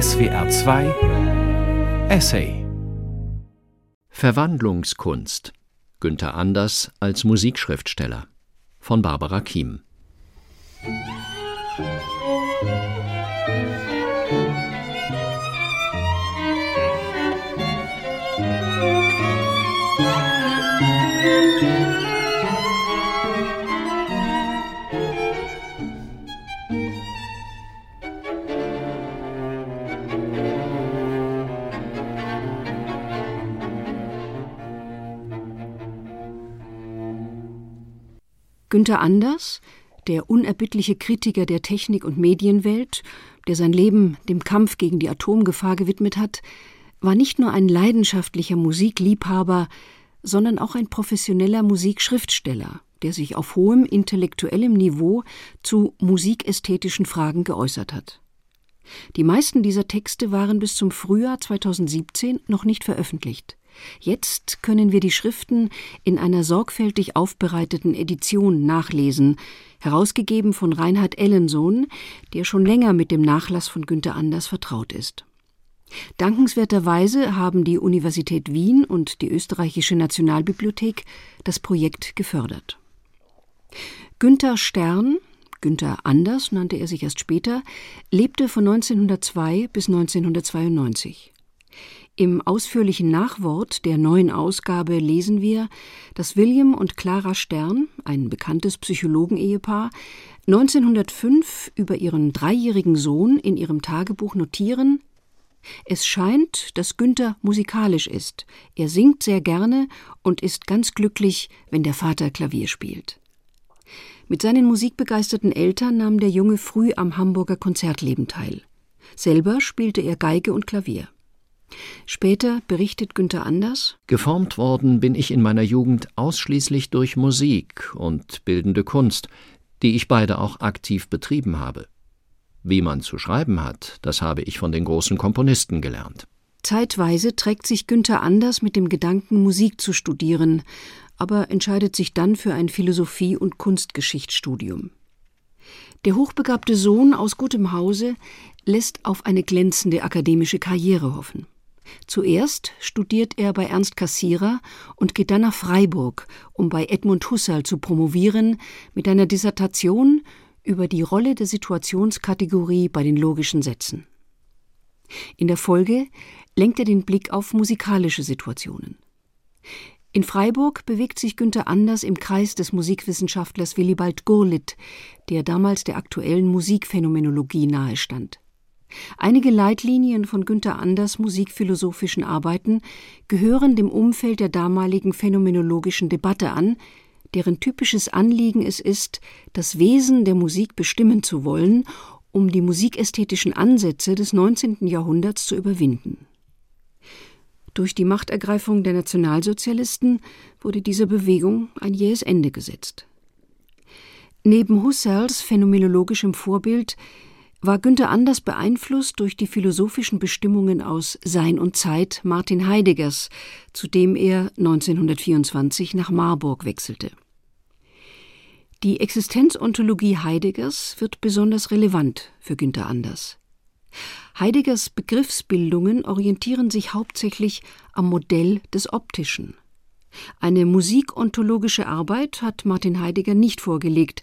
SWR 2 Essay Verwandlungskunst. Günther Anders als Musikschriftsteller. Von Barbara Kiem Günther Anders, der unerbittliche Kritiker der Technik- und Medienwelt, der sein Leben dem Kampf gegen die Atomgefahr gewidmet hat, war nicht nur ein leidenschaftlicher Musikliebhaber, sondern auch ein professioneller Musikschriftsteller, der sich auf hohem intellektuellem Niveau zu musikästhetischen Fragen geäußert hat. Die meisten dieser Texte waren bis zum Frühjahr 2017 noch nicht veröffentlicht. Jetzt können wir die Schriften in einer sorgfältig aufbereiteten Edition nachlesen, herausgegeben von Reinhard Ellensohn, der schon länger mit dem Nachlass von Günter Anders vertraut ist. Dankenswerterweise haben die Universität Wien und die Österreichische Nationalbibliothek das Projekt gefördert. Günter Stern, Günter Anders nannte er sich erst später, lebte von 1902 bis 1992. Im ausführlichen Nachwort der neuen Ausgabe lesen wir, dass William und Clara Stern, ein bekanntes Psychologenehepaar, 1905 über ihren dreijährigen Sohn in ihrem Tagebuch notieren, es scheint, dass Günther musikalisch ist. Er singt sehr gerne und ist ganz glücklich, wenn der Vater Klavier spielt. Mit seinen musikbegeisterten Eltern nahm der Junge früh am Hamburger Konzertleben teil. Selber spielte er Geige und Klavier. Später berichtet Günther Anders Geformt worden bin ich in meiner Jugend ausschließlich durch Musik und bildende Kunst, die ich beide auch aktiv betrieben habe. Wie man zu schreiben hat, das habe ich von den großen Komponisten gelernt. Zeitweise trägt sich Günther Anders mit dem Gedanken, Musik zu studieren, aber entscheidet sich dann für ein Philosophie- und Kunstgeschichtsstudium. Der hochbegabte Sohn aus gutem Hause lässt auf eine glänzende akademische Karriere hoffen. Zuerst studiert er bei Ernst Cassirer und geht dann nach Freiburg, um bei Edmund Husserl zu promovieren mit einer Dissertation über die Rolle der Situationskategorie bei den logischen Sätzen. In der Folge lenkt er den Blick auf musikalische Situationen. In Freiburg bewegt sich Günther Anders im Kreis des Musikwissenschaftlers Willibald Gurlitt, der damals der aktuellen Musikphänomenologie nahestand. Einige Leitlinien von Günther Anders musikphilosophischen Arbeiten gehören dem Umfeld der damaligen phänomenologischen Debatte an, deren typisches Anliegen es ist, das Wesen der Musik bestimmen zu wollen, um die musikästhetischen Ansätze des 19. Jahrhunderts zu überwinden. Durch die Machtergreifung der Nationalsozialisten wurde dieser Bewegung ein jähes Ende gesetzt. Neben Husserls phänomenologischem Vorbild war Günther Anders beeinflusst durch die philosophischen Bestimmungen aus Sein und Zeit Martin Heideggers, zu dem er 1924 nach Marburg wechselte. Die Existenzontologie Heideggers wird besonders relevant für Günther Anders. Heideggers Begriffsbildungen orientieren sich hauptsächlich am Modell des Optischen. Eine musikontologische Arbeit hat Martin Heidegger nicht vorgelegt,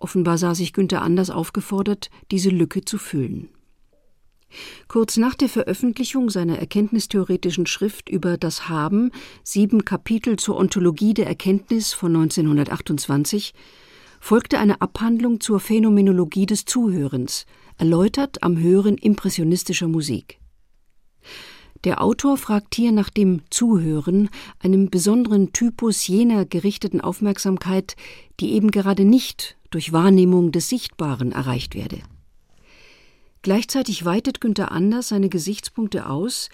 Offenbar sah sich Günther Anders aufgefordert, diese Lücke zu füllen. Kurz nach der Veröffentlichung seiner erkenntnistheoretischen Schrift über das Haben, sieben Kapitel zur Ontologie der Erkenntnis von 1928, folgte eine Abhandlung zur Phänomenologie des Zuhörens, erläutert am Hören impressionistischer Musik. Der Autor fragt hier nach dem Zuhören, einem besonderen Typus jener gerichteten Aufmerksamkeit, die eben gerade nicht durch Wahrnehmung des Sichtbaren erreicht werde. Gleichzeitig weitet Günther Anders seine Gesichtspunkte aus,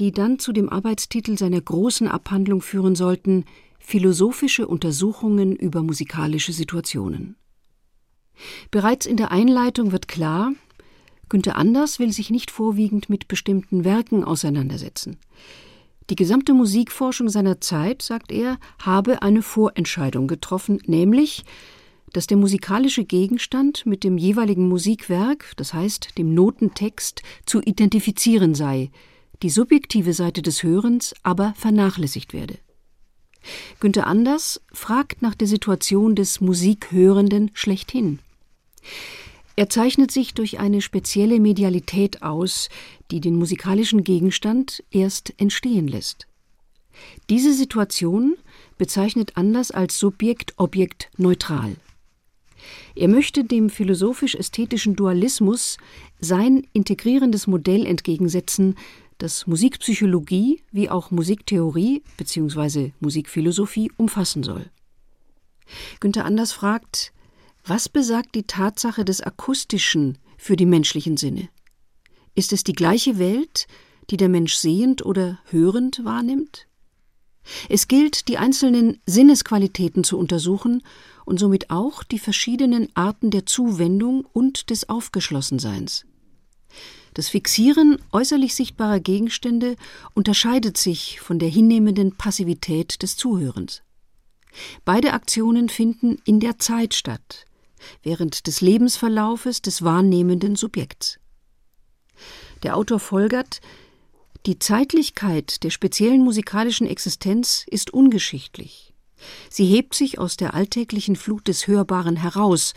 die dann zu dem Arbeitstitel seiner großen Abhandlung führen sollten Philosophische Untersuchungen über musikalische Situationen. Bereits in der Einleitung wird klar, Günther Anders will sich nicht vorwiegend mit bestimmten Werken auseinandersetzen. Die gesamte Musikforschung seiner Zeit, sagt er, habe eine Vorentscheidung getroffen, nämlich dass der musikalische Gegenstand mit dem jeweiligen Musikwerk, das heißt dem Notentext, zu identifizieren sei, die subjektive Seite des Hörens aber vernachlässigt werde. Günther Anders fragt nach der Situation des Musikhörenden schlechthin. Er zeichnet sich durch eine spezielle Medialität aus, die den musikalischen Gegenstand erst entstehen lässt. Diese Situation bezeichnet Anders als Subjekt-Objekt-neutral. Er möchte dem philosophisch-ästhetischen Dualismus sein integrierendes Modell entgegensetzen, das Musikpsychologie wie auch Musiktheorie bzw. Musikphilosophie umfassen soll. Günther Anders fragt, was besagt die Tatsache des Akustischen für die menschlichen Sinne? Ist es die gleiche Welt, die der Mensch sehend oder hörend wahrnimmt? Es gilt, die einzelnen Sinnesqualitäten zu untersuchen und somit auch die verschiedenen Arten der Zuwendung und des Aufgeschlossenseins. Das Fixieren äußerlich sichtbarer Gegenstände unterscheidet sich von der hinnehmenden Passivität des Zuhörens. Beide Aktionen finden in der Zeit statt, während des Lebensverlaufes des wahrnehmenden Subjekts. Der Autor folgert, die Zeitlichkeit der speziellen musikalischen Existenz ist ungeschichtlich. Sie hebt sich aus der alltäglichen Flut des Hörbaren heraus,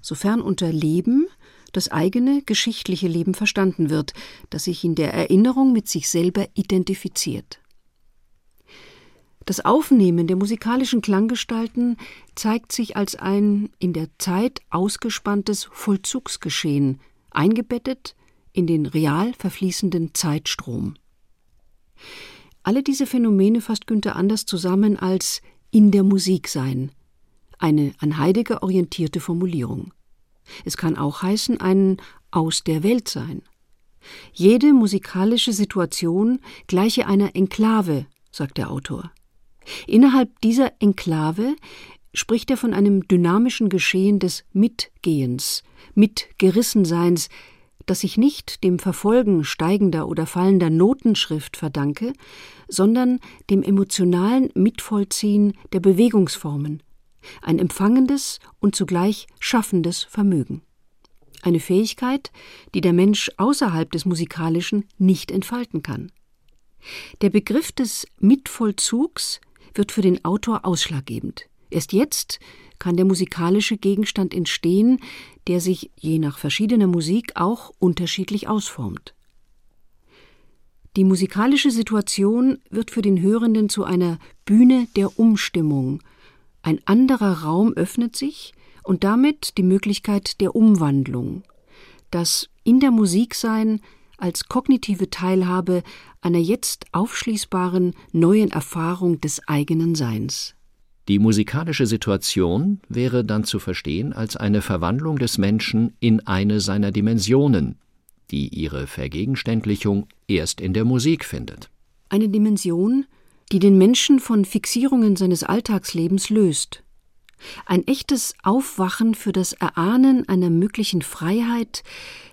sofern unter Leben das eigene geschichtliche Leben verstanden wird, das sich in der Erinnerung mit sich selber identifiziert. Das Aufnehmen der musikalischen Klanggestalten zeigt sich als ein in der Zeit ausgespanntes Vollzugsgeschehen, eingebettet in den real verfließenden Zeitstrom. Alle diese Phänomene fasst Günther Anders zusammen als in der Musik sein, eine an Heidegger orientierte Formulierung. Es kann auch heißen ein aus der Welt sein. Jede musikalische Situation gleiche einer Enklave, sagt der Autor. Innerhalb dieser Enklave spricht er von einem dynamischen Geschehen des Mitgehens, Mitgerissenseins, das sich nicht dem Verfolgen steigender oder fallender Notenschrift verdanke, sondern dem emotionalen Mitvollziehen der Bewegungsformen, ein empfangendes und zugleich schaffendes Vermögen. Eine Fähigkeit, die der Mensch außerhalb des Musikalischen nicht entfalten kann. Der Begriff des Mitvollzugs wird für den Autor ausschlaggebend. Erst jetzt kann der musikalische Gegenstand entstehen, der sich je nach verschiedener Musik auch unterschiedlich ausformt. Die musikalische Situation wird für den Hörenden zu einer Bühne der Umstimmung, ein anderer Raum öffnet sich und damit die Möglichkeit der Umwandlung, das in der Musiksein als kognitive Teilhabe einer jetzt aufschließbaren neuen Erfahrung des eigenen Seins. Die musikalische Situation wäre dann zu verstehen als eine Verwandlung des Menschen in eine seiner Dimensionen, die ihre Vergegenständlichung erst in der Musik findet. Eine Dimension, die den Menschen von Fixierungen seines Alltagslebens löst. Ein echtes Aufwachen für das Erahnen einer möglichen Freiheit,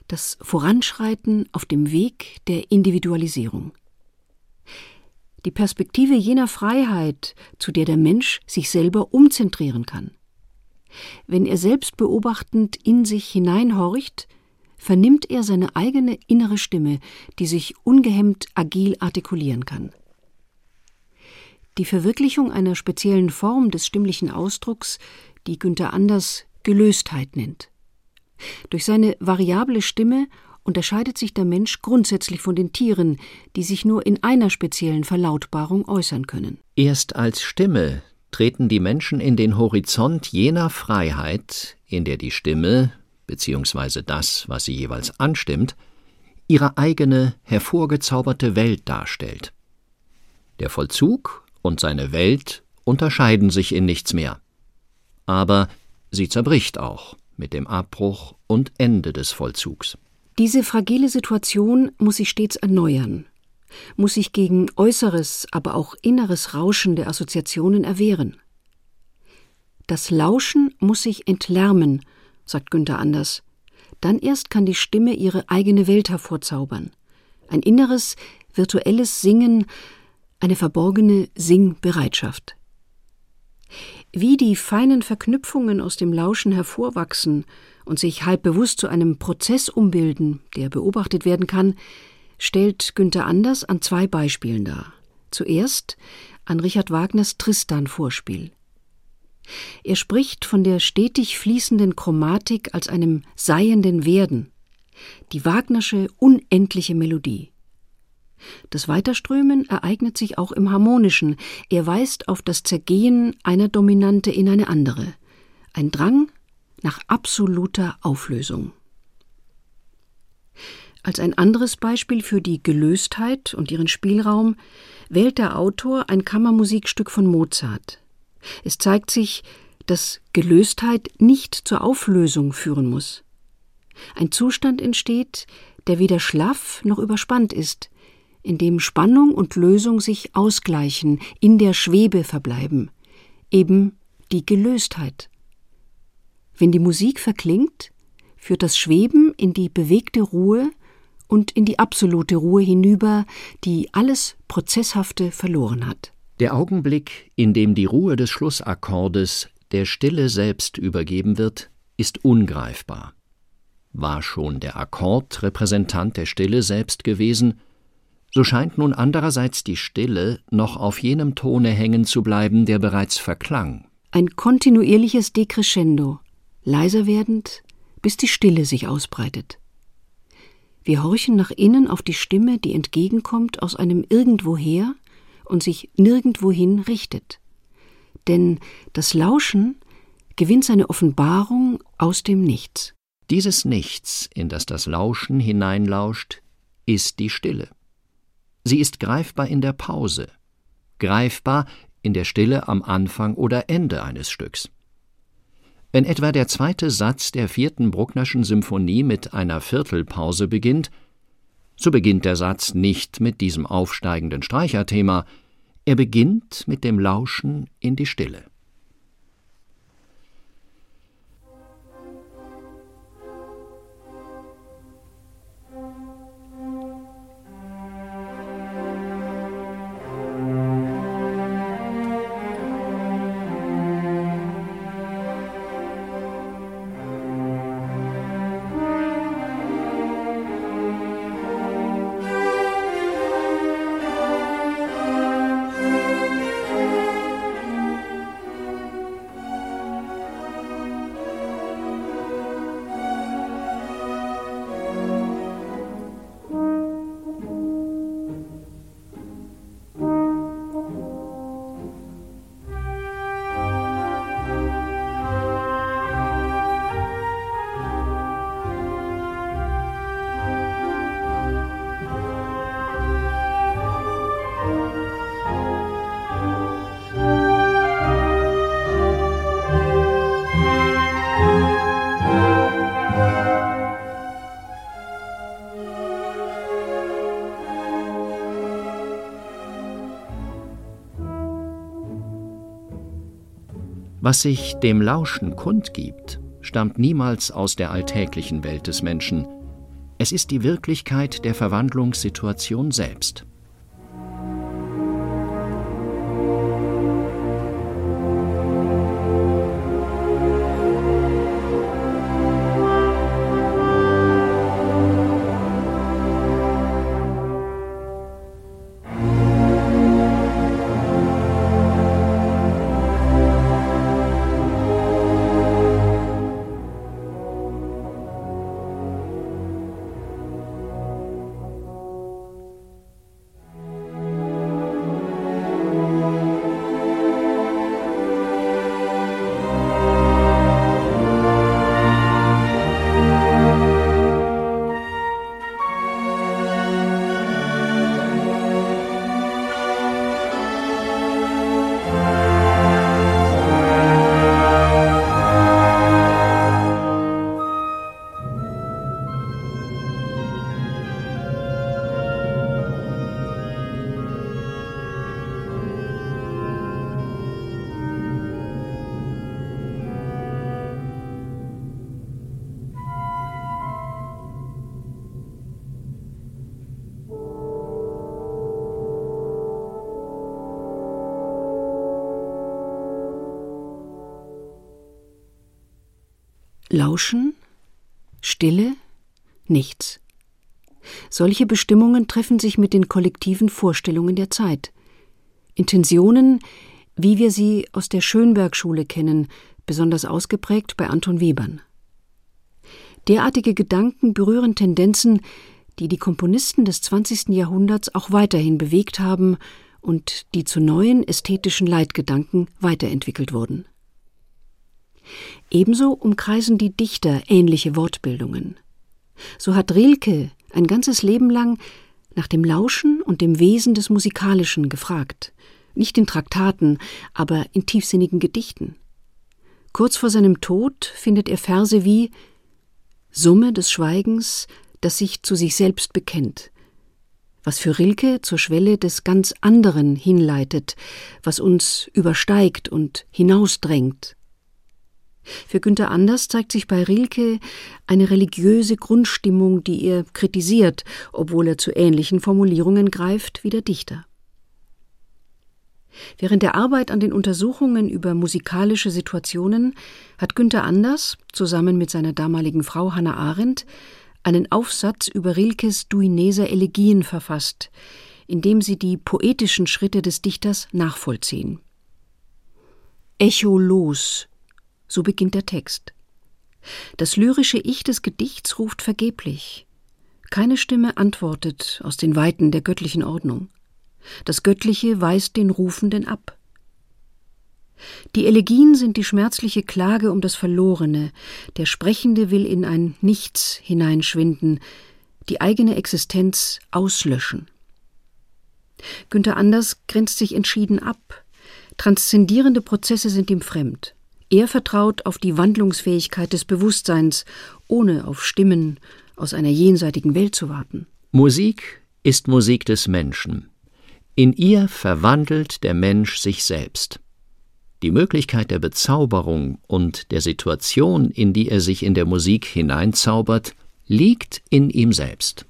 das Voranschreiten auf dem Weg der Individualisierung. Die Perspektive jener Freiheit, zu der der Mensch sich selber umzentrieren kann. Wenn er selbst beobachtend in sich hineinhorcht, vernimmt er seine eigene innere Stimme, die sich ungehemmt agil artikulieren kann. Die Verwirklichung einer speziellen Form des stimmlichen Ausdrucks, die Günther Anders Gelöstheit nennt. Durch seine variable Stimme unterscheidet sich der Mensch grundsätzlich von den Tieren, die sich nur in einer speziellen Verlautbarung äußern können. Erst als Stimme treten die Menschen in den Horizont jener Freiheit, in der die Stimme, beziehungsweise das, was sie jeweils anstimmt, ihre eigene hervorgezauberte Welt darstellt. Der Vollzug und seine Welt unterscheiden sich in nichts mehr. Aber sie zerbricht auch mit dem Abbruch und Ende des Vollzugs. Diese fragile Situation muss sich stets erneuern, muss sich gegen äußeres, aber auch inneres Rauschen der Assoziationen erwehren. Das Lauschen muss sich entlärmen, sagt Günther Anders. Dann erst kann die Stimme ihre eigene Welt hervorzaubern. Ein inneres, virtuelles Singen eine verborgene Singbereitschaft. Wie die feinen Verknüpfungen aus dem Lauschen hervorwachsen und sich halb bewusst zu einem Prozess umbilden, der beobachtet werden kann, stellt Günther Anders an zwei Beispielen dar. Zuerst an Richard Wagners Tristan-Vorspiel. Er spricht von der stetig fließenden Chromatik als einem seienden Werden, die Wagnersche unendliche Melodie. Das Weiterströmen ereignet sich auch im Harmonischen. Er weist auf das Zergehen einer Dominante in eine andere. Ein Drang nach absoluter Auflösung. Als ein anderes Beispiel für die Gelöstheit und ihren Spielraum wählt der Autor ein Kammermusikstück von Mozart. Es zeigt sich, dass Gelöstheit nicht zur Auflösung führen muss. Ein Zustand entsteht, der weder schlaff noch überspannt ist, in dem Spannung und Lösung sich ausgleichen, in der Schwebe verbleiben, eben die Gelöstheit. Wenn die Musik verklingt, führt das Schweben in die bewegte Ruhe und in die absolute Ruhe hinüber, die alles Prozesshafte verloren hat. Der Augenblick, in dem die Ruhe des Schlussakkordes der Stille selbst übergeben wird, ist ungreifbar. War schon der Akkord Repräsentant der Stille selbst gewesen, so scheint nun andererseits die Stille noch auf jenem Tone hängen zu bleiben, der bereits verklang. Ein kontinuierliches Dekrescendo, leiser werdend, bis die Stille sich ausbreitet. Wir horchen nach innen auf die Stimme, die entgegenkommt aus einem Irgendwoher und sich nirgendwohin richtet. Denn das Lauschen gewinnt seine Offenbarung aus dem Nichts. Dieses Nichts, in das das Lauschen hineinlauscht, ist die Stille. Sie ist greifbar in der Pause, greifbar in der Stille am Anfang oder Ende eines Stücks. Wenn etwa der zweite Satz der vierten Brucknerschen Symphonie mit einer Viertelpause beginnt, so beginnt der Satz nicht mit diesem aufsteigenden Streicherthema, er beginnt mit dem Lauschen in die Stille. Was sich dem Lauschen kundgibt, stammt niemals aus der alltäglichen Welt des Menschen. Es ist die Wirklichkeit der Verwandlungssituation selbst. Lauschen? Stille? Nichts. Solche Bestimmungen treffen sich mit den kollektiven Vorstellungen der Zeit. Intentionen, wie wir sie aus der Schönberg-Schule kennen, besonders ausgeprägt bei Anton Webern. Derartige Gedanken berühren Tendenzen, die die Komponisten des 20. Jahrhunderts auch weiterhin bewegt haben und die zu neuen ästhetischen Leitgedanken weiterentwickelt wurden. Ebenso umkreisen die Dichter ähnliche Wortbildungen. So hat Rilke ein ganzes Leben lang nach dem Lauschen und dem Wesen des Musikalischen gefragt, nicht in Traktaten, aber in tiefsinnigen Gedichten. Kurz vor seinem Tod findet er Verse wie Summe des Schweigens, das sich zu sich selbst bekennt, was für Rilke zur Schwelle des ganz anderen hinleitet, was uns übersteigt und hinausdrängt. Für Günther Anders zeigt sich bei Rilke eine religiöse Grundstimmung, die er kritisiert, obwohl er zu ähnlichen Formulierungen greift wie der Dichter. Während der Arbeit an den Untersuchungen über musikalische Situationen hat Günther Anders zusammen mit seiner damaligen Frau Hannah Arendt einen Aufsatz über Rilkes Duineser Elegien verfasst, in dem sie die poetischen Schritte des Dichters nachvollziehen. Echolos, so beginnt der Text. Das lyrische Ich des Gedichts ruft vergeblich. Keine Stimme antwortet aus den Weiten der göttlichen Ordnung. Das Göttliche weist den Rufenden ab. Die Elegien sind die schmerzliche Klage um das Verlorene, der Sprechende will in ein Nichts hineinschwinden, die eigene Existenz auslöschen. Günther Anders grenzt sich entschieden ab. Transzendierende Prozesse sind ihm fremd. Er vertraut auf die Wandlungsfähigkeit des Bewusstseins, ohne auf Stimmen aus einer jenseitigen Welt zu warten. Musik ist Musik des Menschen. In ihr verwandelt der Mensch sich selbst. Die Möglichkeit der Bezauberung und der Situation, in die er sich in der Musik hineinzaubert, liegt in ihm selbst.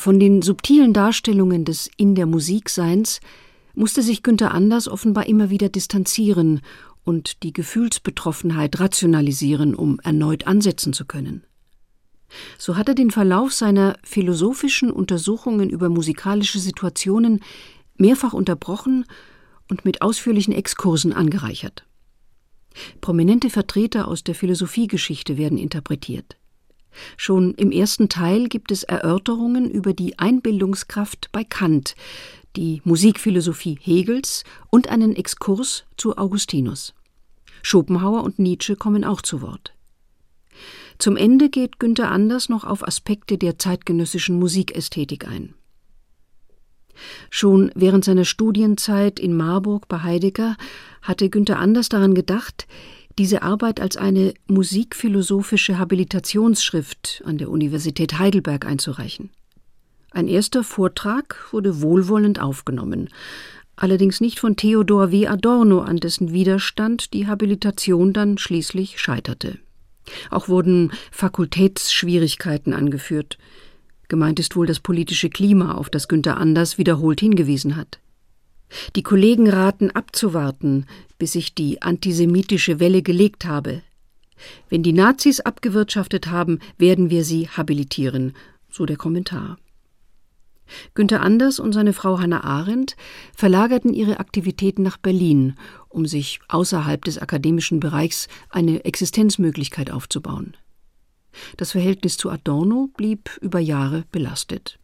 Von den subtilen Darstellungen des in der Musikseins musste sich Günther Anders offenbar immer wieder distanzieren und die Gefühlsbetroffenheit rationalisieren, um erneut ansetzen zu können. So hat er den Verlauf seiner philosophischen Untersuchungen über musikalische Situationen mehrfach unterbrochen und mit ausführlichen Exkursen angereichert. Prominente Vertreter aus der Philosophiegeschichte werden interpretiert. Schon im ersten Teil gibt es Erörterungen über die Einbildungskraft bei Kant, die Musikphilosophie Hegels und einen Exkurs zu Augustinus. Schopenhauer und Nietzsche kommen auch zu Wort. Zum Ende geht Günther Anders noch auf Aspekte der zeitgenössischen Musikästhetik ein. Schon während seiner Studienzeit in Marburg bei Heidegger hatte Günther Anders daran gedacht, diese Arbeit als eine musikphilosophische Habilitationsschrift an der Universität Heidelberg einzureichen. Ein erster Vortrag wurde wohlwollend aufgenommen, allerdings nicht von Theodor W. Adorno, an dessen Widerstand die Habilitation dann schließlich scheiterte. Auch wurden Fakultätsschwierigkeiten angeführt. Gemeint ist wohl das politische Klima, auf das Günther Anders wiederholt hingewiesen hat. Die Kollegen raten abzuwarten, bis sich die antisemitische Welle gelegt habe. Wenn die Nazis abgewirtschaftet haben, werden wir sie habilitieren, so der Kommentar. Günter Anders und seine Frau Hannah Arendt verlagerten ihre Aktivitäten nach Berlin, um sich außerhalb des akademischen Bereichs eine Existenzmöglichkeit aufzubauen. Das Verhältnis zu Adorno blieb über Jahre belastet.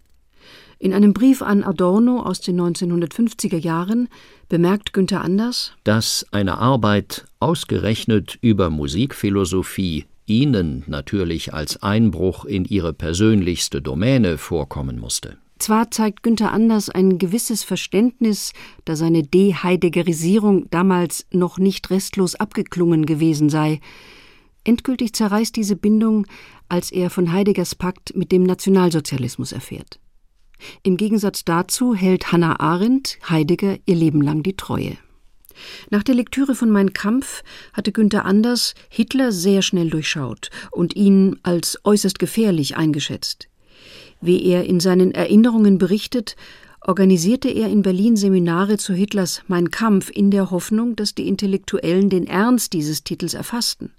In einem Brief an Adorno aus den 1950er Jahren bemerkt Günther Anders, dass eine Arbeit ausgerechnet über Musikphilosophie Ihnen natürlich als Einbruch in Ihre persönlichste Domäne vorkommen musste. Zwar zeigt Günther Anders ein gewisses Verständnis, da seine De-Heideggerisierung damals noch nicht restlos abgeklungen gewesen sei. Endgültig zerreißt diese Bindung, als er von Heideggers Pakt mit dem Nationalsozialismus erfährt. Im Gegensatz dazu hält Hannah Arendt Heidegger ihr Leben lang die Treue. Nach der Lektüre von Mein Kampf hatte Günther Anders Hitler sehr schnell durchschaut und ihn als äußerst gefährlich eingeschätzt. Wie er in seinen Erinnerungen berichtet, organisierte er in Berlin Seminare zu Hitlers Mein Kampf in der Hoffnung, dass die Intellektuellen den Ernst dieses Titels erfassten.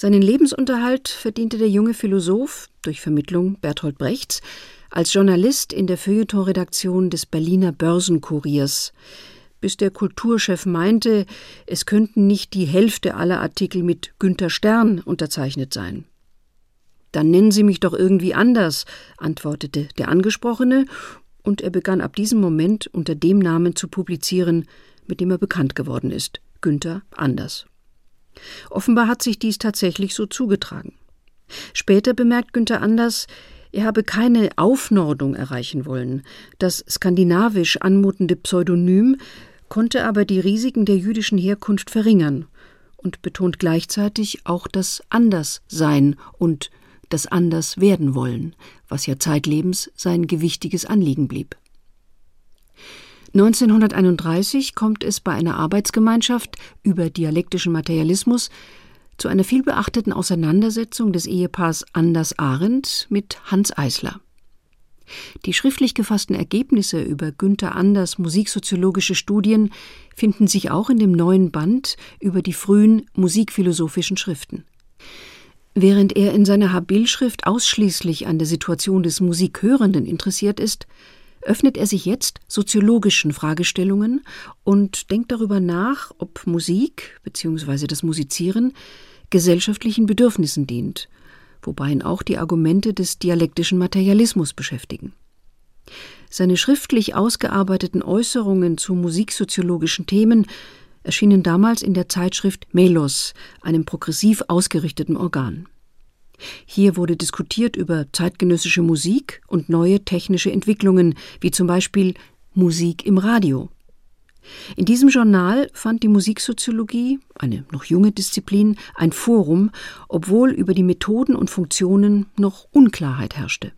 Seinen Lebensunterhalt verdiente der junge Philosoph durch Vermittlung Bertolt Brechts als Journalist in der Feuilletonredaktion des Berliner Börsenkuriers, bis der Kulturchef meinte, es könnten nicht die Hälfte aller Artikel mit Günter Stern unterzeichnet sein. Dann nennen Sie mich doch irgendwie anders, antwortete der Angesprochene, und er begann ab diesem Moment unter dem Namen zu publizieren, mit dem er bekannt geworden ist, Günther Anders. Offenbar hat sich dies tatsächlich so zugetragen. Später bemerkt Günther Anders, er habe keine Aufnordung erreichen wollen. Das skandinavisch anmutende Pseudonym konnte aber die Risiken der jüdischen Herkunft verringern und betont gleichzeitig auch das Anderssein und das Anderswerden wollen, was ja zeitlebens sein gewichtiges Anliegen blieb. 1931 kommt es bei einer Arbeitsgemeinschaft über dialektischen Materialismus zu einer vielbeachteten Auseinandersetzung des Ehepaars Anders Arendt mit Hans Eisler. Die schriftlich gefassten Ergebnisse über Günther Anders musiksoziologische Studien finden sich auch in dem neuen Band über die frühen musikphilosophischen Schriften. Während er in seiner Habilschrift ausschließlich an der Situation des Musikhörenden interessiert ist, öffnet er sich jetzt soziologischen Fragestellungen und denkt darüber nach, ob Musik bzw. das Musizieren gesellschaftlichen Bedürfnissen dient, wobei ihn auch die Argumente des dialektischen Materialismus beschäftigen. Seine schriftlich ausgearbeiteten Äußerungen zu musiksoziologischen Themen erschienen damals in der Zeitschrift Melos, einem progressiv ausgerichteten Organ. Hier wurde diskutiert über zeitgenössische Musik und neue technische Entwicklungen, wie zum Beispiel Musik im Radio. In diesem Journal fand die Musiksoziologie, eine noch junge Disziplin, ein Forum, obwohl über die Methoden und Funktionen noch Unklarheit herrschte.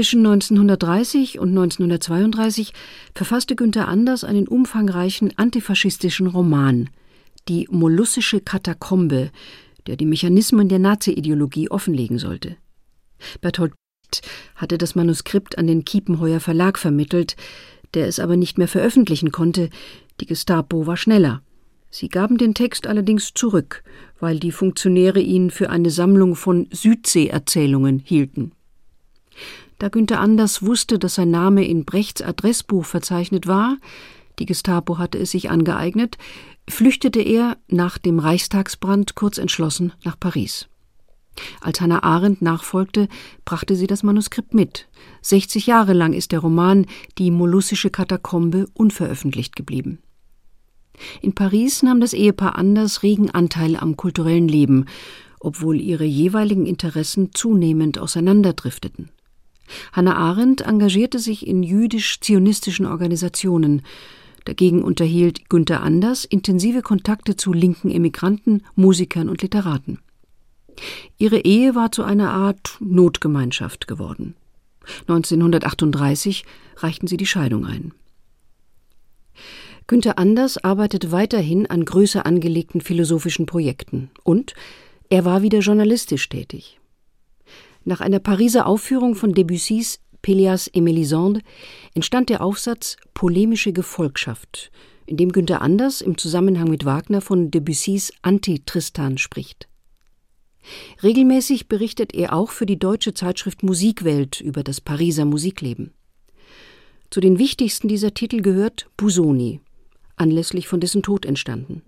Zwischen 1930 und 1932 verfasste Günter Anders einen umfangreichen antifaschistischen Roman, Die Mollussische Katakombe, der die Mechanismen der Nazi-Ideologie offenlegen sollte. Bertolt Brecht hatte das Manuskript an den Kiepenheuer Verlag vermittelt, der es aber nicht mehr veröffentlichen konnte, die Gestapo war schneller. Sie gaben den Text allerdings zurück, weil die Funktionäre ihn für eine Sammlung von Südsee-Erzählungen hielten. Da Günther Anders wusste, dass sein Name in Brechts Adressbuch verzeichnet war, die Gestapo hatte es sich angeeignet, flüchtete er nach dem Reichstagsbrand kurz entschlossen nach Paris. Als Hannah Arendt nachfolgte, brachte sie das Manuskript mit. 60 Jahre lang ist der Roman Die mollussische Katakombe unveröffentlicht geblieben. In Paris nahm das Ehepaar Anders regen Anteil am kulturellen Leben, obwohl ihre jeweiligen Interessen zunehmend auseinanderdrifteten. Hannah Arendt engagierte sich in jüdisch-zionistischen Organisationen. Dagegen unterhielt Günther Anders intensive Kontakte zu linken Emigranten, Musikern und Literaten. Ihre Ehe war zu einer Art Notgemeinschaft geworden. 1938 reichten sie die Scheidung ein. Günther Anders arbeitet weiterhin an größer angelegten philosophischen Projekten und er war wieder journalistisch tätig. Nach einer Pariser Aufführung von Debussys Pélias et Mélisande entstand der Aufsatz Polemische Gefolgschaft, in dem Günther Anders im Zusammenhang mit Wagner von Debussys Anti-Tristan spricht. Regelmäßig berichtet er auch für die deutsche Zeitschrift Musikwelt über das Pariser Musikleben. Zu den wichtigsten dieser Titel gehört Busoni, anlässlich von dessen Tod entstanden.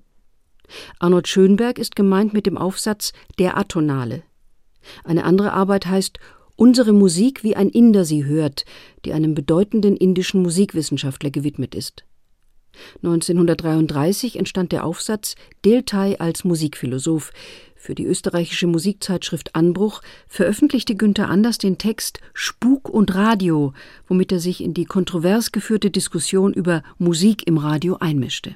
Arnold Schönberg ist gemeint mit dem Aufsatz Der Atonale. Eine andere Arbeit heißt Unsere Musik, wie ein Inder sie hört, die einem bedeutenden indischen Musikwissenschaftler gewidmet ist. 1933 entstand der Aufsatz Deltai als Musikphilosoph. Für die österreichische Musikzeitschrift Anbruch veröffentlichte Günther Anders den Text Spuk und Radio, womit er sich in die kontrovers geführte Diskussion über Musik im Radio einmischte.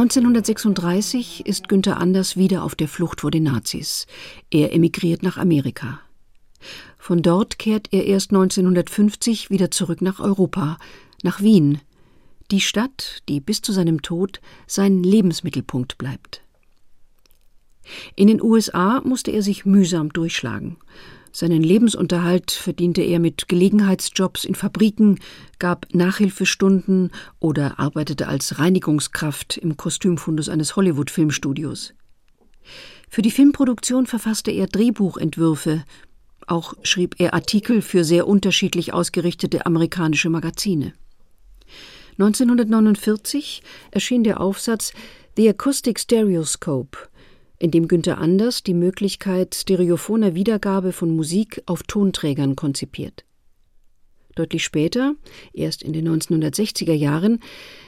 1936 ist Günther Anders wieder auf der Flucht vor den Nazis. Er emigriert nach Amerika. Von dort kehrt er erst 1950 wieder zurück nach Europa, nach Wien, die Stadt, die bis zu seinem Tod sein Lebensmittelpunkt bleibt. In den USA musste er sich mühsam durchschlagen. Seinen Lebensunterhalt verdiente er mit Gelegenheitsjobs in Fabriken, gab Nachhilfestunden oder arbeitete als Reinigungskraft im Kostümfundus eines Hollywood-Filmstudios. Für die Filmproduktion verfasste er Drehbuchentwürfe, auch schrieb er Artikel für sehr unterschiedlich ausgerichtete amerikanische Magazine. 1949 erschien der Aufsatz The Acoustic Stereoscope in dem Günther Anders die Möglichkeit stereophoner Wiedergabe von Musik auf Tonträgern konzipiert. Deutlich später, erst in den 1960er Jahren,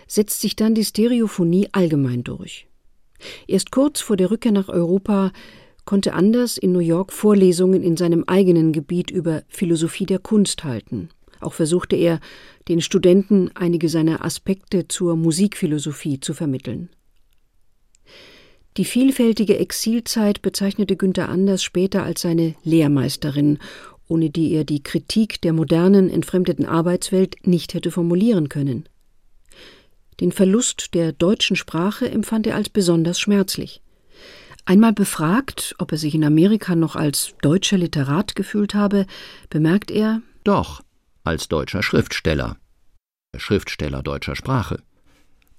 setzt sich dann die Stereophonie allgemein durch. Erst kurz vor der Rückkehr nach Europa konnte Anders in New York Vorlesungen in seinem eigenen Gebiet über Philosophie der Kunst halten. Auch versuchte er, den Studenten einige seiner Aspekte zur Musikphilosophie zu vermitteln. Die vielfältige Exilzeit bezeichnete Günther Anders später als seine Lehrmeisterin, ohne die er die Kritik der modernen, entfremdeten Arbeitswelt nicht hätte formulieren können. Den Verlust der deutschen Sprache empfand er als besonders schmerzlich. Einmal befragt, ob er sich in Amerika noch als deutscher Literat gefühlt habe, bemerkt er Doch, als deutscher Schriftsteller. Schriftsteller deutscher Sprache.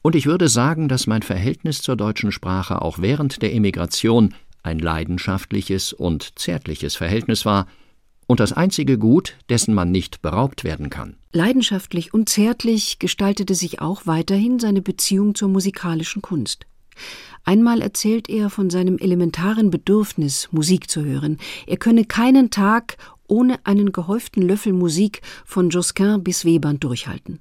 Und ich würde sagen, dass mein Verhältnis zur deutschen Sprache auch während der Emigration ein leidenschaftliches und zärtliches Verhältnis war und das einzige Gut, dessen man nicht beraubt werden kann. Leidenschaftlich und zärtlich gestaltete sich auch weiterhin seine Beziehung zur musikalischen Kunst. Einmal erzählt er von seinem elementaren Bedürfnis, Musik zu hören. Er könne keinen Tag ohne einen gehäuften Löffel Musik von Josquin bis Webern durchhalten.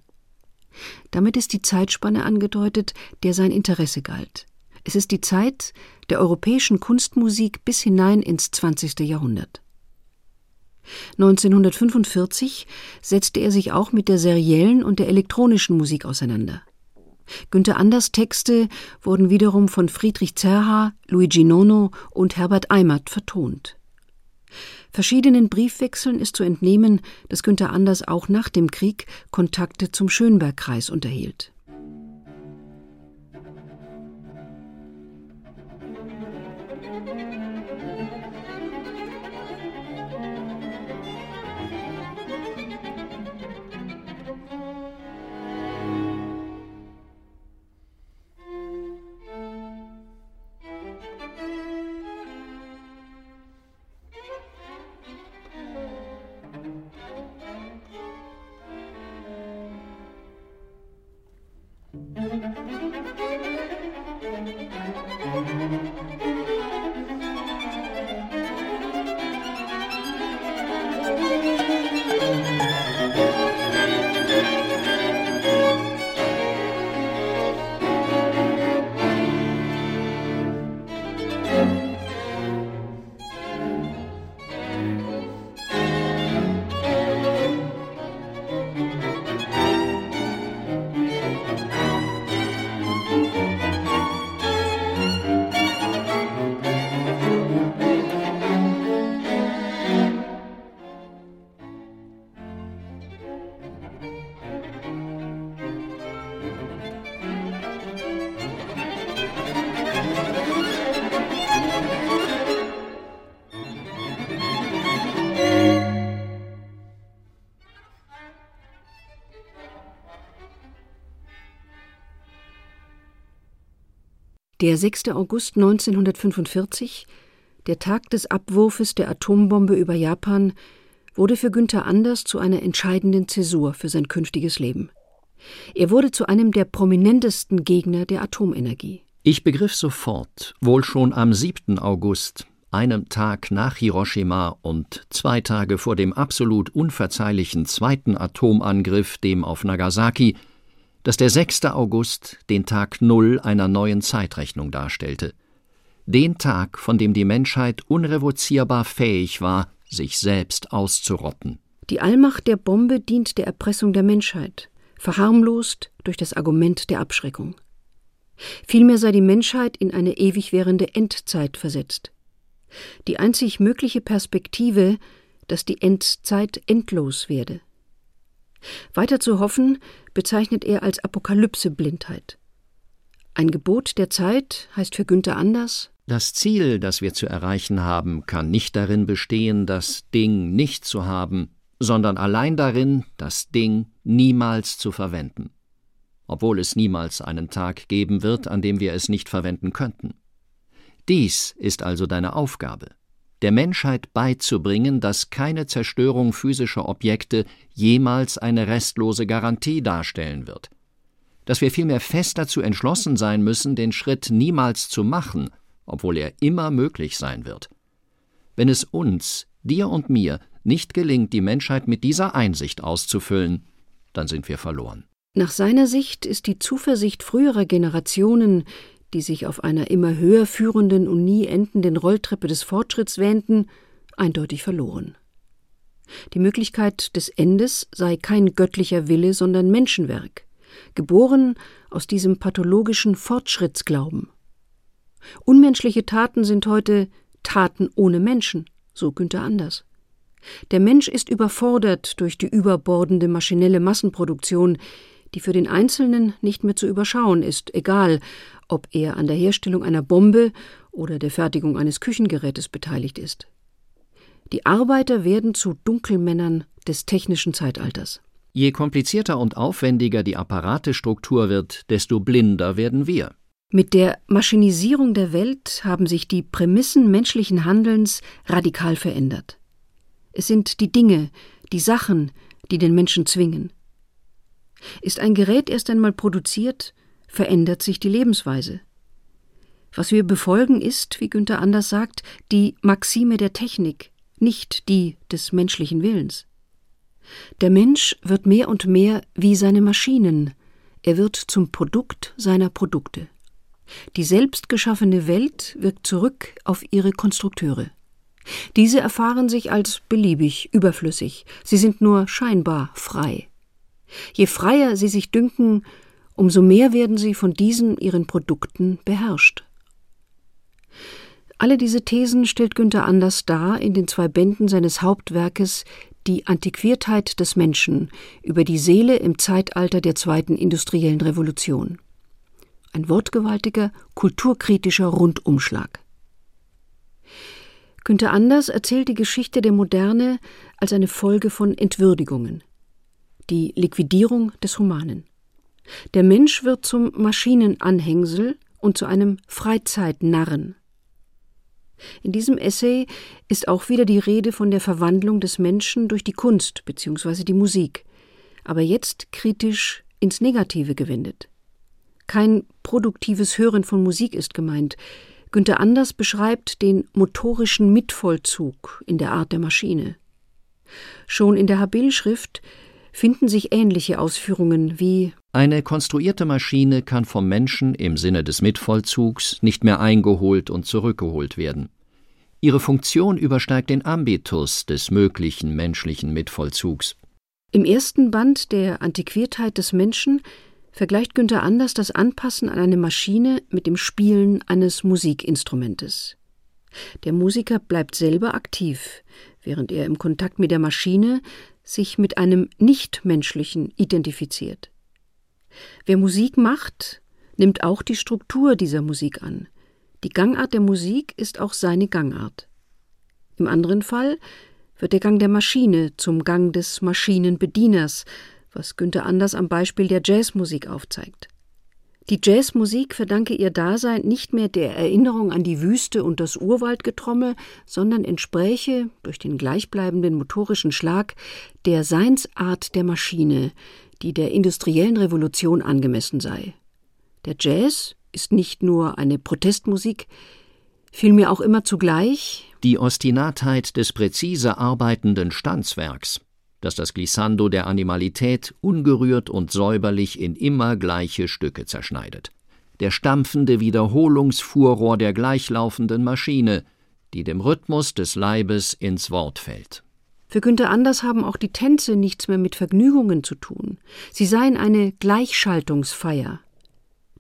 Damit ist die Zeitspanne angedeutet, der sein Interesse galt. Es ist die Zeit der europäischen Kunstmusik bis hinein ins 20. Jahrhundert. 1945 setzte er sich auch mit der seriellen und der elektronischen Musik auseinander. Günter Anders Texte wurden wiederum von Friedrich Zerha, Luigi Nono und Herbert Eimert vertont. Verschiedenen Briefwechseln ist zu entnehmen, dass Günter Anders auch nach dem Krieg Kontakte zum Schönbergkreis unterhielt. Der 6. August 1945, der Tag des Abwurfes der Atombombe über Japan, wurde für Günther Anders zu einer entscheidenden Zäsur für sein künftiges Leben. Er wurde zu einem der prominentesten Gegner der Atomenergie. Ich begriff sofort, wohl schon am 7. August, einem Tag nach Hiroshima und zwei Tage vor dem absolut unverzeihlichen zweiten Atomangriff, dem auf Nagasaki, dass der 6. August den Tag Null einer neuen Zeitrechnung darstellte. Den Tag, von dem die Menschheit unrevozierbar fähig war, sich selbst auszurotten. Die Allmacht der Bombe dient der Erpressung der Menschheit, verharmlost durch das Argument der Abschreckung. Vielmehr sei die Menschheit in eine ewig währende Endzeit versetzt. Die einzig mögliche Perspektive, dass die Endzeit endlos werde. Weiter zu hoffen, bezeichnet er als Apokalypse-Blindheit. Ein Gebot der Zeit heißt für Günther Anders Das Ziel, das wir zu erreichen haben, kann nicht darin bestehen, das Ding nicht zu haben, sondern allein darin, das Ding niemals zu verwenden. Obwohl es niemals einen Tag geben wird, an dem wir es nicht verwenden könnten. Dies ist also deine Aufgabe der Menschheit beizubringen, dass keine Zerstörung physischer Objekte jemals eine restlose Garantie darstellen wird, dass wir vielmehr fest dazu entschlossen sein müssen, den Schritt niemals zu machen, obwohl er immer möglich sein wird. Wenn es uns, dir und mir, nicht gelingt, die Menschheit mit dieser Einsicht auszufüllen, dann sind wir verloren. Nach seiner Sicht ist die Zuversicht früherer Generationen, die sich auf einer immer höher führenden und nie endenden Rolltreppe des Fortschritts wähnten, eindeutig verloren. Die Möglichkeit des Endes sei kein göttlicher Wille, sondern Menschenwerk, geboren aus diesem pathologischen Fortschrittsglauben. Unmenschliche Taten sind heute Taten ohne Menschen, so Günther Anders. Der Mensch ist überfordert durch die überbordende maschinelle Massenproduktion, die für den Einzelnen nicht mehr zu überschauen ist, egal ob er an der Herstellung einer Bombe oder der Fertigung eines Küchengerätes beteiligt ist. Die Arbeiter werden zu Dunkelmännern des technischen Zeitalters. Je komplizierter und aufwendiger die Apparatestruktur wird, desto blinder werden wir. Mit der Maschinisierung der Welt haben sich die Prämissen menschlichen Handelns radikal verändert. Es sind die Dinge, die Sachen, die den Menschen zwingen. Ist ein Gerät erst einmal produziert, verändert sich die Lebensweise. Was wir befolgen ist, wie Günther Anders sagt, die Maxime der Technik, nicht die des menschlichen Willens. Der Mensch wird mehr und mehr wie seine Maschinen, er wird zum Produkt seiner Produkte. Die selbst geschaffene Welt wirkt zurück auf ihre Konstrukteure. Diese erfahren sich als beliebig, überflüssig, sie sind nur scheinbar frei. Je freier sie sich dünken, umso mehr werden sie von diesen ihren Produkten beherrscht. Alle diese Thesen stellt Günther Anders dar in den zwei Bänden seines Hauptwerkes Die Antiquiertheit des Menschen über die Seele im Zeitalter der zweiten industriellen Revolution. Ein wortgewaltiger, kulturkritischer Rundumschlag. Günther Anders erzählt die Geschichte der Moderne als eine Folge von Entwürdigungen. Die Liquidierung des Humanen. Der Mensch wird zum Maschinenanhängsel und zu einem Freizeitnarren. In diesem Essay ist auch wieder die Rede von der Verwandlung des Menschen durch die Kunst bzw. die Musik, aber jetzt kritisch ins Negative gewendet. Kein produktives Hören von Musik ist gemeint. Günther Anders beschreibt den motorischen Mitvollzug in der Art der Maschine. Schon in der Habil-Schrift finden sich ähnliche Ausführungen wie Eine konstruierte Maschine kann vom Menschen im Sinne des Mitvollzugs nicht mehr eingeholt und zurückgeholt werden. Ihre Funktion übersteigt den Ambitus des möglichen menschlichen Mitvollzugs. Im ersten Band der Antiquiertheit des Menschen vergleicht Günther Anders das Anpassen an eine Maschine mit dem Spielen eines Musikinstrumentes. Der Musiker bleibt selber aktiv, während er im Kontakt mit der Maschine sich mit einem Nichtmenschlichen identifiziert. Wer Musik macht, nimmt auch die Struktur dieser Musik an. Die Gangart der Musik ist auch seine Gangart. Im anderen Fall wird der Gang der Maschine zum Gang des Maschinenbedieners, was Günther Anders am Beispiel der Jazzmusik aufzeigt. Die Jazzmusik verdanke ihr Dasein nicht mehr der Erinnerung an die Wüste und das Urwaldgetrommel, sondern entspräche, durch den gleichbleibenden motorischen Schlag, der Seinsart der Maschine, die der industriellen Revolution angemessen sei. Der Jazz ist nicht nur eine Protestmusik, vielmehr auch immer zugleich die Ostinatheit des präzise arbeitenden Standswerks das das Glissando der Animalität ungerührt und säuberlich in immer gleiche Stücke zerschneidet. Der stampfende Wiederholungsfurrohr der gleichlaufenden Maschine, die dem Rhythmus des Leibes ins Wort fällt. Für Günther Anders haben auch die Tänze nichts mehr mit Vergnügungen zu tun. Sie seien eine Gleichschaltungsfeier.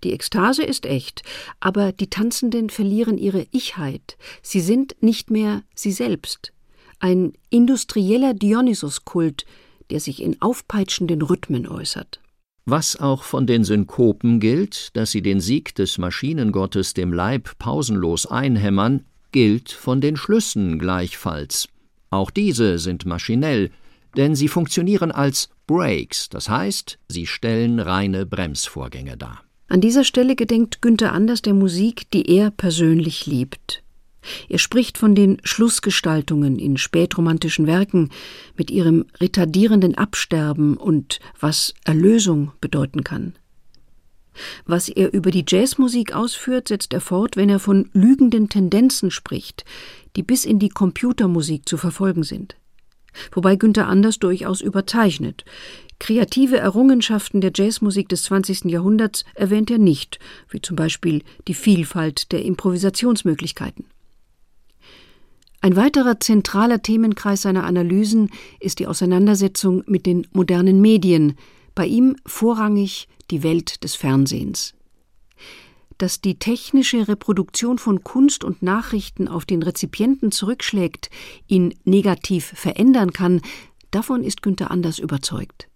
Die Ekstase ist echt, aber die Tanzenden verlieren ihre Ichheit. Sie sind nicht mehr sie selbst ein industrieller Dionysuskult, der sich in aufpeitschenden Rhythmen äußert. Was auch von den Synkopen gilt, dass sie den Sieg des Maschinengottes dem Leib pausenlos einhämmern, gilt von den Schlüssen gleichfalls. Auch diese sind maschinell, denn sie funktionieren als Brakes, das heißt, sie stellen reine Bremsvorgänge dar. An dieser Stelle gedenkt Günther Anders der Musik, die er persönlich liebt. Er spricht von den Schlussgestaltungen in spätromantischen Werken mit ihrem retardierenden Absterben und was Erlösung bedeuten kann. Was er über die Jazzmusik ausführt, setzt er fort, wenn er von lügenden Tendenzen spricht, die bis in die Computermusik zu verfolgen sind. Wobei Günther Anders durchaus überzeichnet. Kreative Errungenschaften der Jazzmusik des 20. Jahrhunderts erwähnt er nicht, wie zum Beispiel die Vielfalt der Improvisationsmöglichkeiten. Ein weiterer zentraler Themenkreis seiner Analysen ist die Auseinandersetzung mit den modernen Medien, bei ihm vorrangig die Welt des Fernsehens. Dass die technische Reproduktion von Kunst und Nachrichten auf den Rezipienten zurückschlägt, ihn negativ verändern kann, davon ist Günther Anders überzeugt.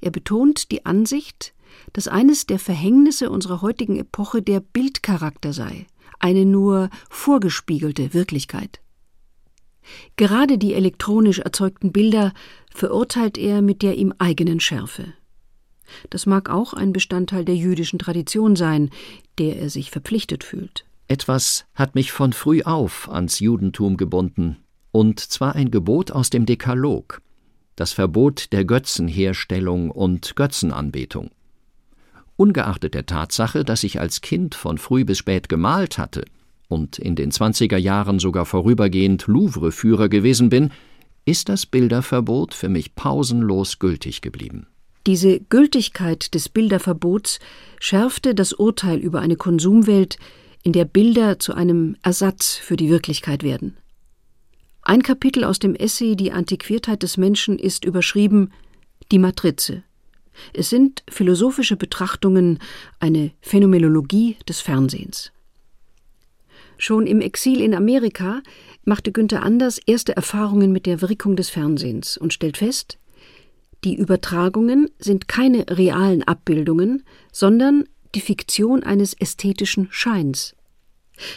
Er betont die Ansicht, dass eines der Verhängnisse unserer heutigen Epoche der Bildcharakter sei, eine nur vorgespiegelte Wirklichkeit. Gerade die elektronisch erzeugten Bilder verurteilt er mit der ihm eigenen Schärfe. Das mag auch ein Bestandteil der jüdischen Tradition sein, der er sich verpflichtet fühlt. Etwas hat mich von früh auf ans Judentum gebunden, und zwar ein Gebot aus dem Dekalog, das Verbot der Götzenherstellung und Götzenanbetung. Ungeachtet der Tatsache, dass ich als Kind von früh bis spät gemalt hatte und in den zwanziger Jahren sogar vorübergehend Louvre-Führer gewesen bin, ist das Bilderverbot für mich pausenlos gültig geblieben. Diese Gültigkeit des Bilderverbots schärfte das Urteil über eine Konsumwelt, in der Bilder zu einem Ersatz für die Wirklichkeit werden. Ein Kapitel aus dem Essay Die Antiquiertheit des Menschen ist überschrieben Die Matrize. Es sind philosophische Betrachtungen, eine Phänomenologie des Fernsehens. Schon im Exil in Amerika machte Günther Anders erste Erfahrungen mit der Wirkung des Fernsehens und stellt fest, die Übertragungen sind keine realen Abbildungen, sondern die Fiktion eines ästhetischen Scheins.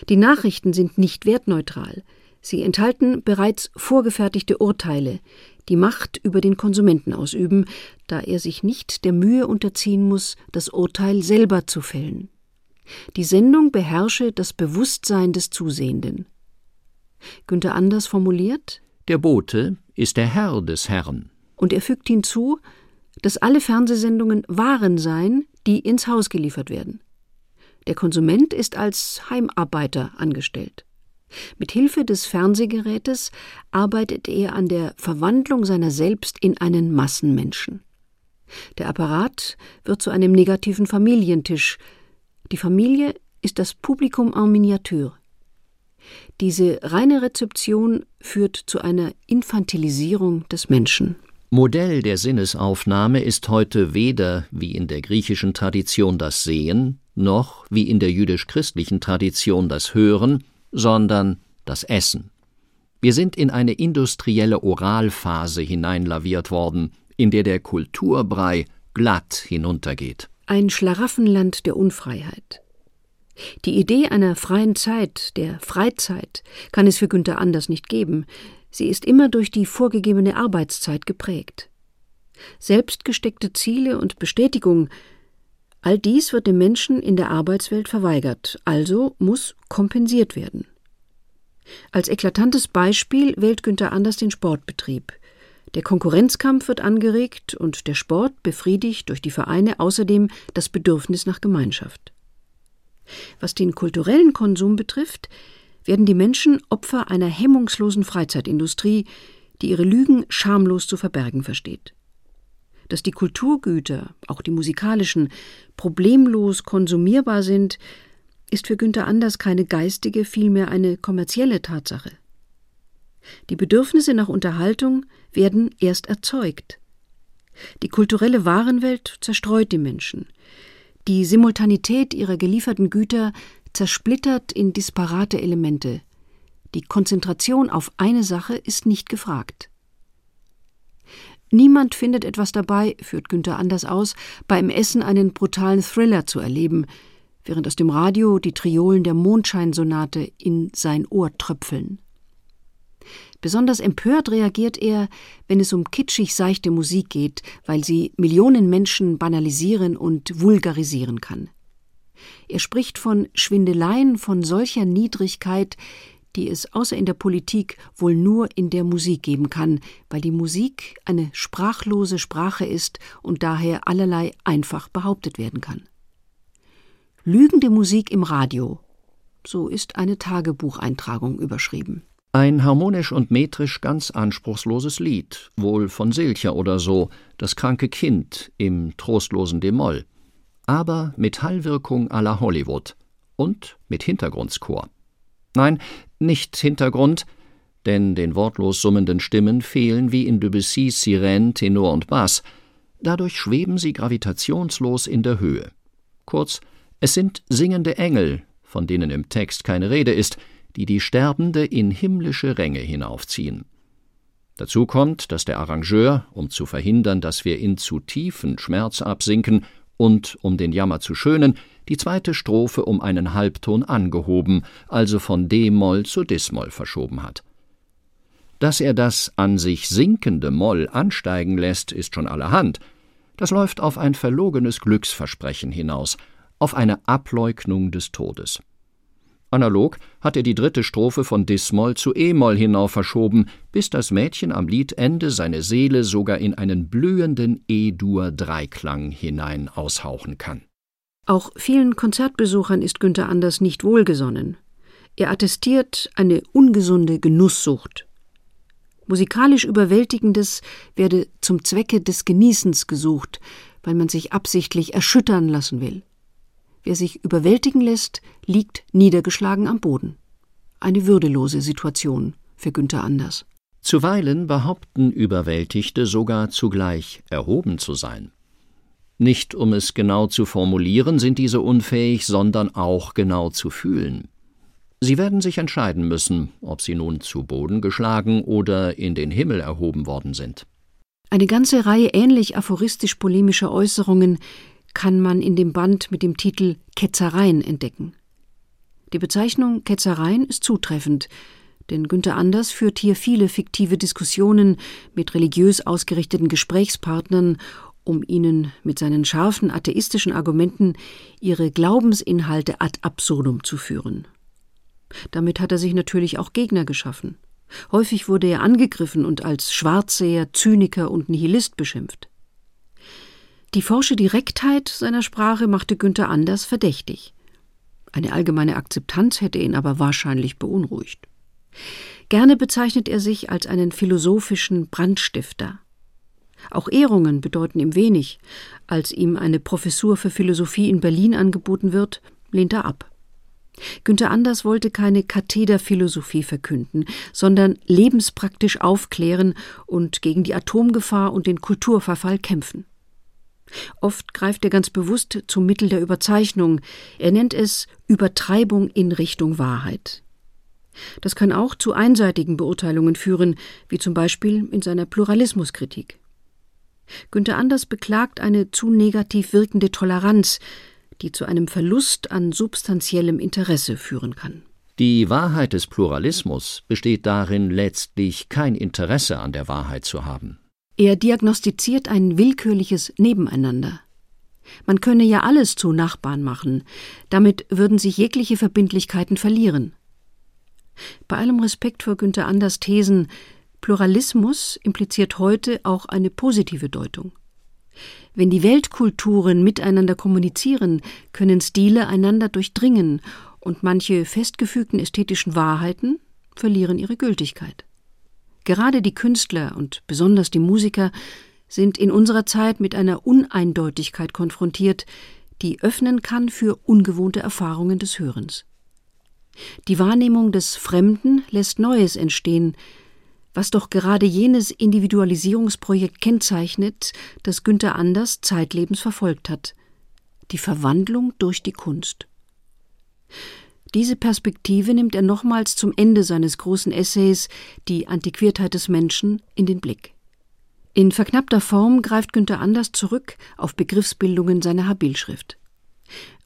Die Nachrichten sind nicht wertneutral, sie enthalten bereits vorgefertigte Urteile, die Macht über den Konsumenten ausüben, da er sich nicht der Mühe unterziehen muss, das Urteil selber zu fällen. Die Sendung beherrsche das Bewusstsein des Zusehenden. Günther Anders formuliert Der Bote ist der Herr des Herrn und er fügt hinzu, dass alle Fernsehsendungen Waren seien, die ins Haus geliefert werden. Der Konsument ist als Heimarbeiter angestellt. Mit Hilfe des Fernsehgerätes arbeitet er an der Verwandlung seiner selbst in einen Massenmenschen. Der Apparat wird zu einem negativen Familientisch. Die Familie ist das Publikum en Miniature. Diese reine Rezeption führt zu einer Infantilisierung des Menschen. Modell der Sinnesaufnahme ist heute weder wie in der griechischen Tradition das Sehen, noch wie in der jüdisch-christlichen Tradition das Hören, sondern das Essen. Wir sind in eine industrielle Oralphase hineinlaviert worden, in der der Kulturbrei glatt hinuntergeht. Ein Schlaraffenland der Unfreiheit. Die Idee einer freien Zeit, der Freizeit, kann es für Günther Anders nicht geben. Sie ist immer durch die vorgegebene Arbeitszeit geprägt. Selbstgesteckte Ziele und Bestätigung, all dies wird dem Menschen in der Arbeitswelt verweigert, also muss kompensiert werden. Als eklatantes Beispiel wählt Günther Anders den Sportbetrieb. Der Konkurrenzkampf wird angeregt und der Sport befriedigt durch die Vereine außerdem das Bedürfnis nach Gemeinschaft. Was den kulturellen Konsum betrifft, werden die Menschen Opfer einer hemmungslosen Freizeitindustrie, die ihre Lügen schamlos zu verbergen versteht. Dass die Kulturgüter, auch die musikalischen, problemlos konsumierbar sind, ist für Günther Anders keine geistige, vielmehr eine kommerzielle Tatsache. Die Bedürfnisse nach Unterhaltung werden erst erzeugt. Die kulturelle Warenwelt zerstreut die Menschen. Die Simultanität ihrer gelieferten Güter zersplittert in disparate Elemente. Die Konzentration auf eine Sache ist nicht gefragt. Niemand findet etwas dabei, führt Günther Anders aus, beim Essen einen brutalen Thriller zu erleben, während aus dem Radio die Triolen der Mondscheinsonate in sein Ohr tröpfeln. Besonders empört reagiert er, wenn es um kitschig seichte Musik geht, weil sie Millionen Menschen banalisieren und vulgarisieren kann. Er spricht von Schwindeleien von solcher Niedrigkeit, die es außer in der Politik wohl nur in der Musik geben kann, weil die Musik eine sprachlose Sprache ist und daher allerlei einfach behauptet werden kann. Lügende Musik im Radio, so ist eine Tagebucheintragung überschrieben. Ein harmonisch und metrisch ganz anspruchsloses Lied, wohl von Silcher oder so, das kranke Kind im trostlosen D-Moll aber mit Hallwirkung à la Hollywood und mit Hintergrundschor. Nein, nicht Hintergrund, denn den wortlos summenden Stimmen fehlen wie in Debussys Sirène Tenor und Bass, dadurch schweben sie gravitationslos in der Höhe. Kurz, es sind singende Engel, von denen im Text keine Rede ist, die die Sterbende in himmlische Ränge hinaufziehen. Dazu kommt, dass der Arrangeur, um zu verhindern, dass wir in zu tiefen Schmerz absinken, und, um den Jammer zu schönen, die zweite Strophe um einen Halbton angehoben, also von d-Moll zu dis-Moll verschoben hat. Dass er das an sich sinkende Moll ansteigen lässt, ist schon allerhand. Das läuft auf ein verlogenes Glücksversprechen hinaus, auf eine Ableugnung des Todes. Analog hat er die dritte Strophe von Dis-Moll zu E-Moll hinauf verschoben, bis das Mädchen am Liedende seine Seele sogar in einen blühenden E-Dur-Dreiklang hinein aushauchen kann. Auch vielen Konzertbesuchern ist Günther Anders nicht wohlgesonnen. Er attestiert eine ungesunde Genusssucht. Musikalisch Überwältigendes werde zum Zwecke des Genießens gesucht, weil man sich absichtlich erschüttern lassen will. Wer sich überwältigen lässt, liegt niedergeschlagen am Boden. Eine würdelose Situation für Günther Anders. Zuweilen behaupten Überwältigte sogar zugleich erhoben zu sein. Nicht um es genau zu formulieren, sind diese unfähig, sondern auch genau zu fühlen. Sie werden sich entscheiden müssen, ob sie nun zu Boden geschlagen oder in den Himmel erhoben worden sind. Eine ganze Reihe ähnlich aphoristisch polemischer Äußerungen kann man in dem Band mit dem Titel Ketzereien entdecken. Die Bezeichnung Ketzereien ist zutreffend, denn Günther Anders führt hier viele fiktive Diskussionen mit religiös ausgerichteten Gesprächspartnern, um ihnen mit seinen scharfen atheistischen Argumenten ihre Glaubensinhalte ad absurdum zu führen. Damit hat er sich natürlich auch Gegner geschaffen. Häufig wurde er angegriffen und als Schwarzseher, Zyniker und Nihilist beschimpft. Die forsche Direktheit seiner Sprache machte Günther Anders verdächtig. Eine allgemeine Akzeptanz hätte ihn aber wahrscheinlich beunruhigt. Gerne bezeichnet er sich als einen philosophischen Brandstifter. Auch Ehrungen bedeuten ihm wenig. Als ihm eine Professur für Philosophie in Berlin angeboten wird, lehnt er ab. Günther Anders wollte keine Kathederphilosophie verkünden, sondern lebenspraktisch aufklären und gegen die Atomgefahr und den Kulturverfall kämpfen. Oft greift er ganz bewusst zum Mittel der Überzeichnung. Er nennt es Übertreibung in Richtung Wahrheit. Das kann auch zu einseitigen Beurteilungen führen, wie zum Beispiel in seiner Pluralismuskritik. Günther Anders beklagt eine zu negativ wirkende Toleranz, die zu einem Verlust an substanziellem Interesse führen kann. Die Wahrheit des Pluralismus besteht darin, letztlich kein Interesse an der Wahrheit zu haben. Er diagnostiziert ein willkürliches Nebeneinander. Man könne ja alles zu Nachbarn machen, damit würden sich jegliche Verbindlichkeiten verlieren. Bei allem Respekt vor Günther Anders Thesen, Pluralismus impliziert heute auch eine positive Deutung. Wenn die Weltkulturen miteinander kommunizieren, können Stile einander durchdringen und manche festgefügten ästhetischen Wahrheiten verlieren ihre Gültigkeit. Gerade die Künstler und besonders die Musiker sind in unserer Zeit mit einer Uneindeutigkeit konfrontiert, die öffnen kann für ungewohnte Erfahrungen des Hörens. Die Wahrnehmung des Fremden lässt Neues entstehen, was doch gerade jenes Individualisierungsprojekt kennzeichnet, das Günther Anders zeitlebens verfolgt hat die Verwandlung durch die Kunst. Diese Perspektive nimmt er nochmals zum Ende seines großen Essays Die Antiquiertheit des Menschen in den Blick. In verknappter Form greift Günther Anders zurück auf Begriffsbildungen seiner Habilschrift.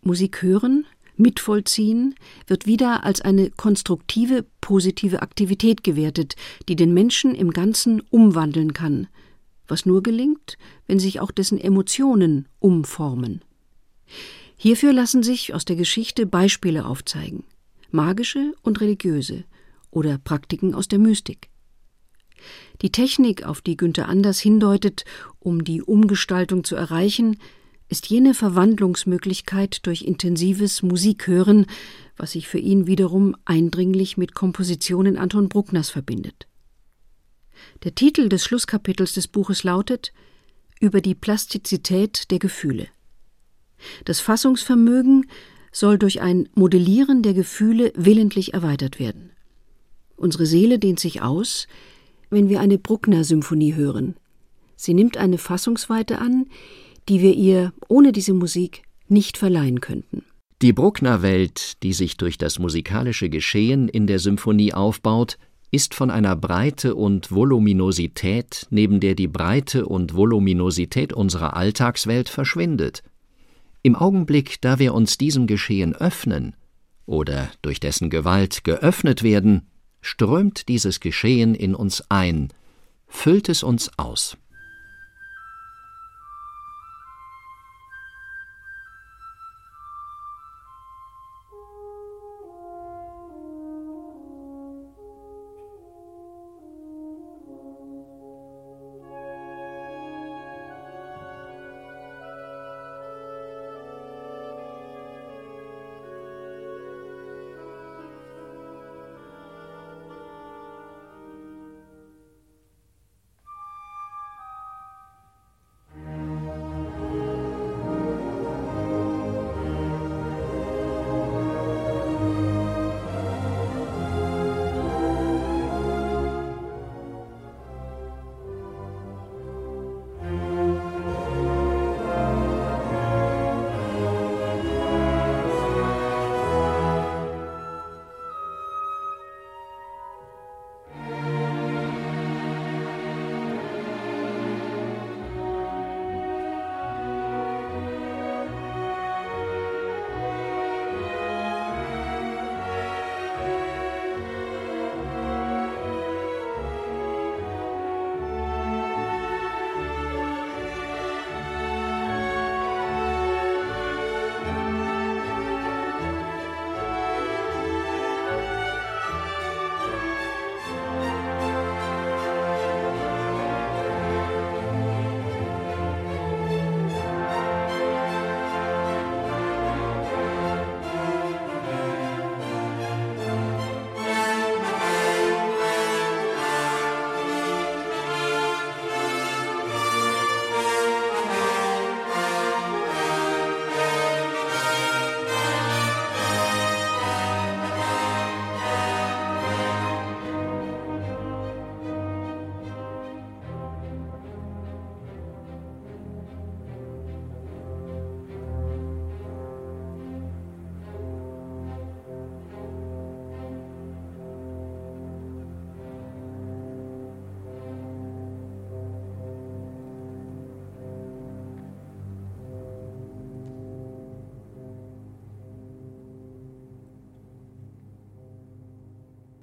Musik hören, mitvollziehen wird wieder als eine konstruktive, positive Aktivität gewertet, die den Menschen im Ganzen umwandeln kann, was nur gelingt, wenn sich auch dessen Emotionen umformen. Hierfür lassen sich aus der Geschichte Beispiele aufzeigen, magische und religiöse oder Praktiken aus der Mystik. Die Technik, auf die Günther Anders hindeutet, um die Umgestaltung zu erreichen, ist jene Verwandlungsmöglichkeit durch intensives Musikhören, was sich für ihn wiederum eindringlich mit Kompositionen Anton Bruckners verbindet. Der Titel des Schlusskapitels des Buches lautet Über die Plastizität der Gefühle. Das Fassungsvermögen soll durch ein Modellieren der Gefühle willentlich erweitert werden. Unsere Seele dehnt sich aus, wenn wir eine Bruckner-Symphonie hören. Sie nimmt eine Fassungsweite an, die wir ihr ohne diese Musik nicht verleihen könnten. Die Bruckner-Welt, die sich durch das musikalische Geschehen in der Symphonie aufbaut, ist von einer Breite und Voluminosität, neben der die Breite und Voluminosität unserer Alltagswelt verschwindet. Im Augenblick, da wir uns diesem Geschehen öffnen oder durch dessen Gewalt geöffnet werden, strömt dieses Geschehen in uns ein, füllt es uns aus.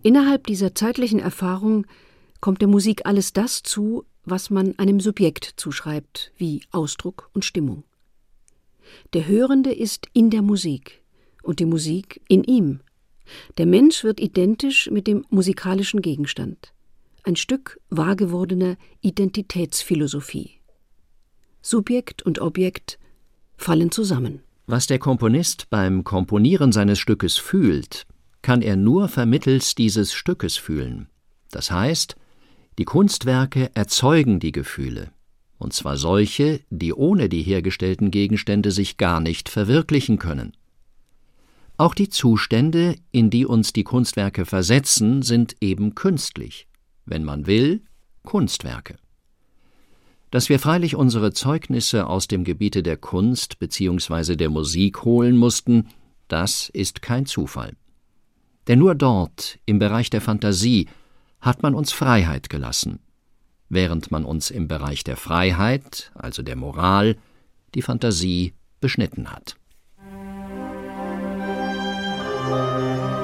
Innerhalb dieser zeitlichen Erfahrung kommt der Musik alles das zu, was man einem Subjekt zuschreibt, wie Ausdruck und Stimmung. Der Hörende ist in der Musik und die Musik in ihm. Der Mensch wird identisch mit dem musikalischen Gegenstand. Ein Stück wahrgewordener Identitätsphilosophie. Subjekt und Objekt fallen zusammen. Was der Komponist beim Komponieren seines Stückes fühlt, kann er nur vermittels dieses Stückes fühlen. Das heißt, die Kunstwerke erzeugen die Gefühle, und zwar solche, die ohne die hergestellten Gegenstände sich gar nicht verwirklichen können. Auch die Zustände, in die uns die Kunstwerke versetzen, sind eben künstlich, wenn man will, Kunstwerke. Dass wir freilich unsere Zeugnisse aus dem Gebiete der Kunst bzw. der Musik holen mussten, das ist kein Zufall. Denn nur dort, im Bereich der Fantasie, hat man uns Freiheit gelassen, während man uns im Bereich der Freiheit, also der Moral, die Fantasie beschnitten hat. Musik